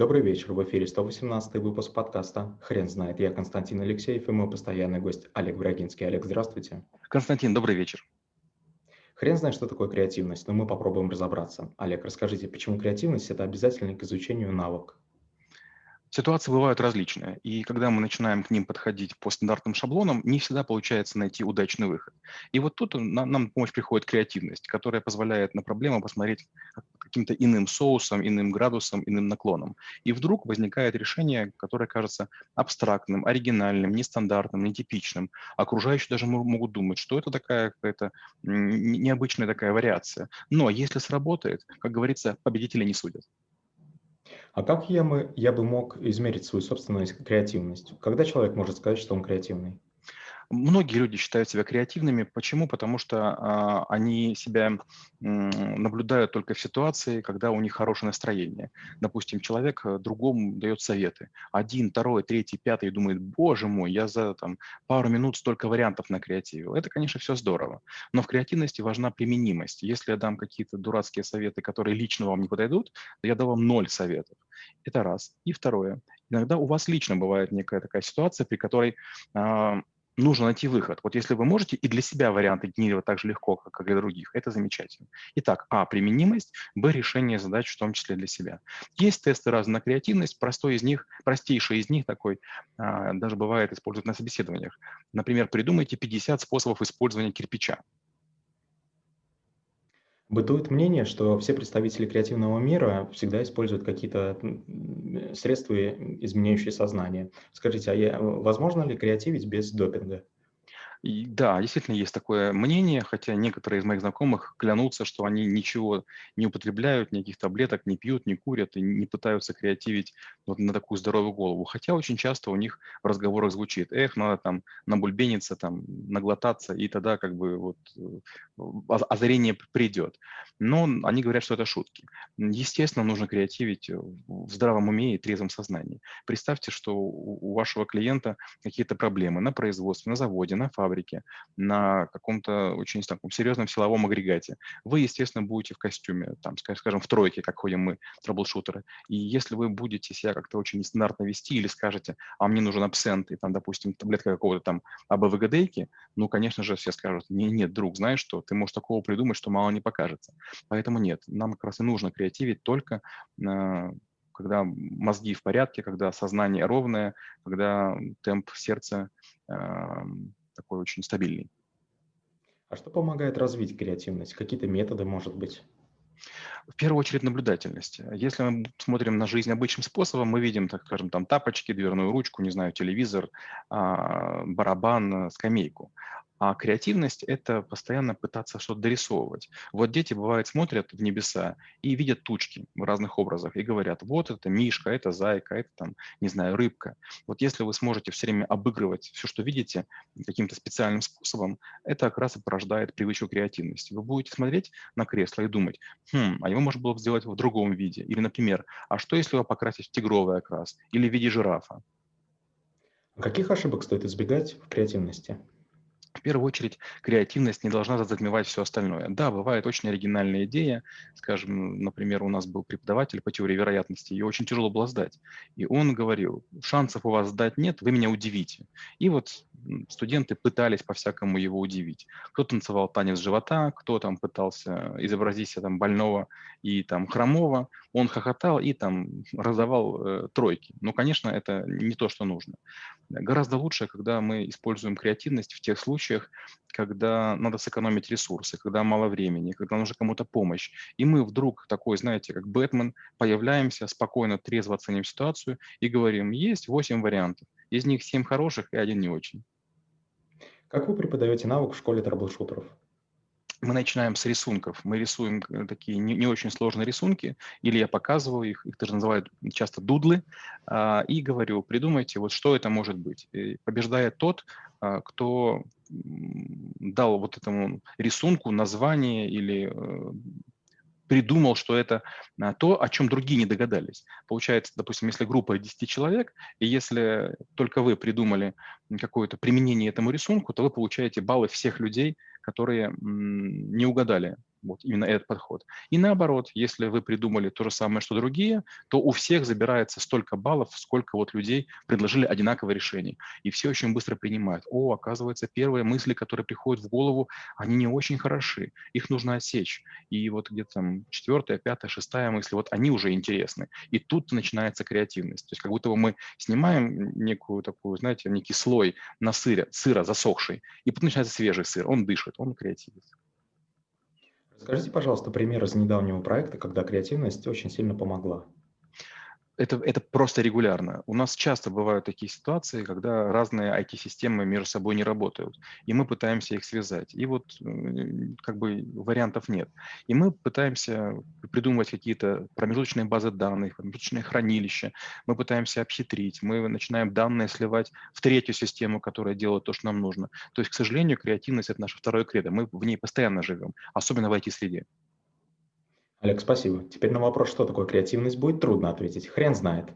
Добрый вечер, в эфире 118 выпуск подкаста «Хрен знает». Я Константин Алексеев и мой постоянный гость Олег Брагинский. Олег, здравствуйте. Константин, добрый вечер. Хрен знает, что такое креативность, но мы попробуем разобраться. Олег, расскажите, почему креативность – это обязательный к изучению навык? Ситуации бывают различные, и когда мы начинаем к ним подходить по стандартным шаблонам, не всегда получается найти удачный выход. И вот тут нам, нам помощь приходит креативность, которая позволяет на проблему посмотреть каким-то иным соусом, иным градусом, иным наклоном. И вдруг возникает решение, которое кажется абстрактным, оригинальным, нестандартным, нетипичным. Окружающие даже могут думать, что это такая какая-то необычная такая вариация. Но если сработает, как говорится, победители не судят. А как я, мы, я бы мог измерить свою собственную креативность? Когда человек может сказать, что он креативный? Многие люди считают себя креативными. Почему? Потому что а, они себя наблюдают только в ситуации, когда у них хорошее настроение. Допустим, человек э, другому дает советы. Один, второй, третий, пятый думает, боже мой, я за там, пару минут столько вариантов накреативил. Это, конечно, все здорово. Но в креативности важна применимость. Если я дам какие-то дурацкие советы, которые лично вам не подойдут, я дам вам ноль советов. Это раз. И второе. Иногда у вас лично бывает некая такая ситуация, при которой а, нужно найти выход. Вот если вы можете и для себя варианты генерировать так же легко, как и для других, это замечательно. Итак, А – применимость, Б – решение задач, в том числе для себя. Есть тесты разные на креативность, простой из них, простейший из них такой, а, даже бывает используют на собеседованиях. Например, придумайте 50 способов использования кирпича. Бытует мнение, что все представители креативного мира всегда используют какие-то средства, изменяющие сознание. Скажите, а возможно ли креативить без допинга? И, да, действительно есть такое мнение, хотя некоторые из моих знакомых клянутся, что они ничего не употребляют, никаких таблеток не пьют, не курят и не пытаются креативить вот на такую здоровую голову. Хотя очень часто у них в разговорах звучит, эх, надо там набульбениться, там, наглотаться, и тогда как бы вот э, озарение придет. Но они говорят, что это шутки. Естественно, нужно креативить в здравом уме и трезвом сознании. Представьте, что у вашего клиента какие-то проблемы на производстве, на заводе, на фабрике, фабрике, на каком-то очень таком серьезном силовом агрегате. Вы, естественно, будете в костюме, там, скажем, в тройке, как ходим мы, трэблшутеры. И если вы будете себя как-то очень нестандартно вести или скажете, а мне нужен абсент, и там, допустим, таблетка какого-то там АБВГДейки, ну, конечно же, все скажут, не, нет, друг, знаешь что, ты можешь такого придумать, что мало не покажется. Поэтому нет, нам как раз и нужно креативить только э, когда мозги в порядке, когда сознание ровное, когда темп сердца э, такой очень стабильный. А что помогает развить креативность? Какие-то методы, может быть? В первую очередь наблюдательность. Если мы смотрим на жизнь обычным способом, мы видим, так скажем, там тапочки, дверную ручку, не знаю, телевизор, а, барабан, скамейку. А креативность – это постоянно пытаться что-то дорисовывать. Вот дети, бывает, смотрят в небеса и видят тучки в разных образах и говорят, вот это мишка, это зайка, это там, не знаю, рыбка. Вот если вы сможете все время обыгрывать все, что видите, каким-то специальным способом, это как раз и порождает привычку креативности. Вы будете смотреть на кресло и думать, хм, а его можно было бы сделать в другом виде. Или, например, а что если его покрасить в тигровый окрас или в виде жирафа? Каких ошибок стоит избегать в креативности? В первую очередь креативность не должна затмевать все остальное. Да, бывает очень оригинальная идея, скажем, например, у нас был преподаватель по теории вероятности, ее очень тяжело было сдать. И он говорил, шансов у вас сдать нет, вы меня удивите. И вот студенты пытались по-всякому его удивить. Кто танцевал танец живота, кто там пытался изобразить себя там больного и там хромого, он хохотал и там раздавал э, тройки. Ну, конечно, это не то, что нужно. Гораздо лучше, когда мы используем креативность в тех случаях, когда надо сэкономить ресурсы, когда мало времени, когда нужна кому-то помощь. И мы вдруг такой, знаете, как Бэтмен, появляемся, спокойно, трезво оценим ситуацию и говорим, есть 8 вариантов. Из них 7 хороших и один не очень. Как вы преподаете навык в школе трэблшутеров? Мы начинаем с рисунков. Мы рисуем э, такие не, не очень сложные рисунки, или я показываю их, их даже называют часто дудлы, а, и говорю, придумайте, вот что это может быть. Побеждает тот, а, кто дал вот этому рисунку название или э, придумал, что это а, то, о чем другие не догадались. Получается, допустим, если группа 10 человек, и если только вы придумали какое-то применение этому рисунку, то вы получаете баллы всех людей, которые не угадали Вот именно этот подход. И наоборот, если вы придумали то же самое, что другие, то у всех забирается столько баллов, сколько вот людей предложили одинаковое решение. И все очень быстро принимают. О, оказывается, первые мысли, которые приходят в голову, они не очень хороши. Их нужно отсечь. И вот где-то там четвертая, пятая, шестая мысль, вот они уже интересны. И тут начинается креативность. То есть как будто бы мы снимаем некую такую, знаете, некий слой на сыре, сыра засохший, и потом начинается свежий сыр. Он дышит, он креативит. Скажите, пожалуйста, пример из недавнего проекта, когда креативность очень сильно помогла это, это просто регулярно. У нас часто бывают такие ситуации, когда разные IT-системы между собой не работают, и мы пытаемся их связать. И вот как бы вариантов нет. И мы пытаемся придумывать какие-то промежуточные базы данных, промежуточные хранилища, мы пытаемся обхитрить, мы начинаем данные сливать в третью систему, которая делает то, что нам нужно. То есть, к сожалению, креативность – это наше второе кредо, мы в ней постоянно живем, особенно в IT-среде. Олег, спасибо. Теперь на вопрос, что такое креативность, будет трудно ответить. Хрен знает.